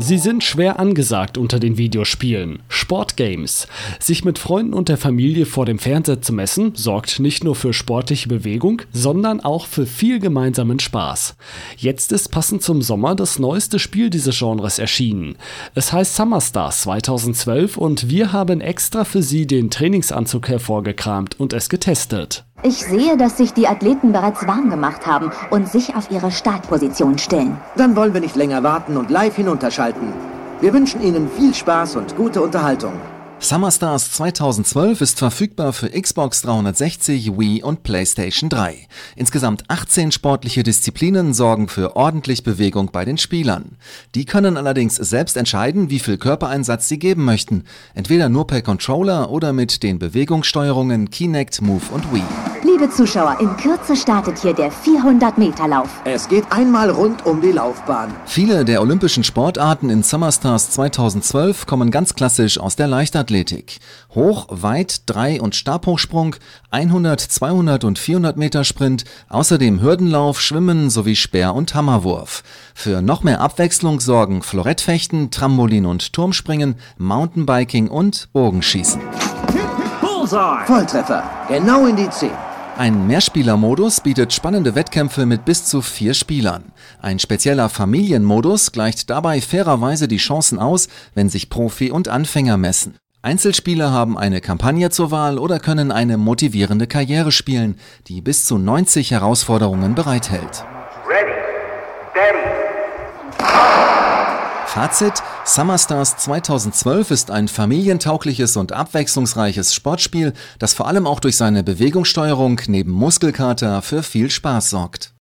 Sie sind schwer angesagt unter den Videospielen. Sportgames. Sich mit Freunden und der Familie vor dem Fernseher zu messen, sorgt nicht nur für sportliche Bewegung, sondern auch für viel gemeinsamen Spaß. Jetzt ist passend zum Sommer das neueste Spiel dieses Genres erschienen. Es heißt Summer Stars 2012 und wir haben extra für Sie den Trainingsanzug hervorgekramt und es getestet. Ich sehe, dass sich die Athleten bereits warm gemacht haben und sich auf ihre Startposition stellen. Dann wollen wir nicht länger warten und live hinunterschalten. Wir wünschen Ihnen viel Spaß und gute Unterhaltung. Summer Stars 2012 ist verfügbar für Xbox 360, Wii und PlayStation 3. Insgesamt 18 sportliche Disziplinen sorgen für ordentlich Bewegung bei den Spielern. Die können allerdings selbst entscheiden, wie viel Körpereinsatz sie geben möchten. Entweder nur per Controller oder mit den Bewegungssteuerungen Kinect, Move und Wii. Liebe Zuschauer, in Kürze startet hier der 400-Meter-Lauf. Es geht einmal rund um die Laufbahn. Viele der olympischen Sportarten in Summer Stars 2012 kommen ganz klassisch aus der Leichtathletik. Hoch, weit, Drei- und Stabhochsprung, 100, 200 und 400 Meter Sprint, außerdem Hürdenlauf, Schwimmen sowie Speer- und Hammerwurf. Für noch mehr Abwechslung sorgen Florettfechten, Trampolin und Turmspringen, Mountainbiking und Bogenschießen. Volltreffer. Genau in die 10. Ein Mehrspielermodus bietet spannende Wettkämpfe mit bis zu vier Spielern. Ein spezieller Familienmodus gleicht dabei fairerweise die Chancen aus, wenn sich Profi und Anfänger messen. Einzelspieler haben eine Kampagne zur Wahl oder können eine motivierende Karriere spielen, die bis zu 90 Herausforderungen bereithält. Fazit: Summer Stars 2012 ist ein familientaugliches und abwechslungsreiches Sportspiel, das vor allem auch durch seine Bewegungssteuerung neben Muskelkater für viel Spaß sorgt.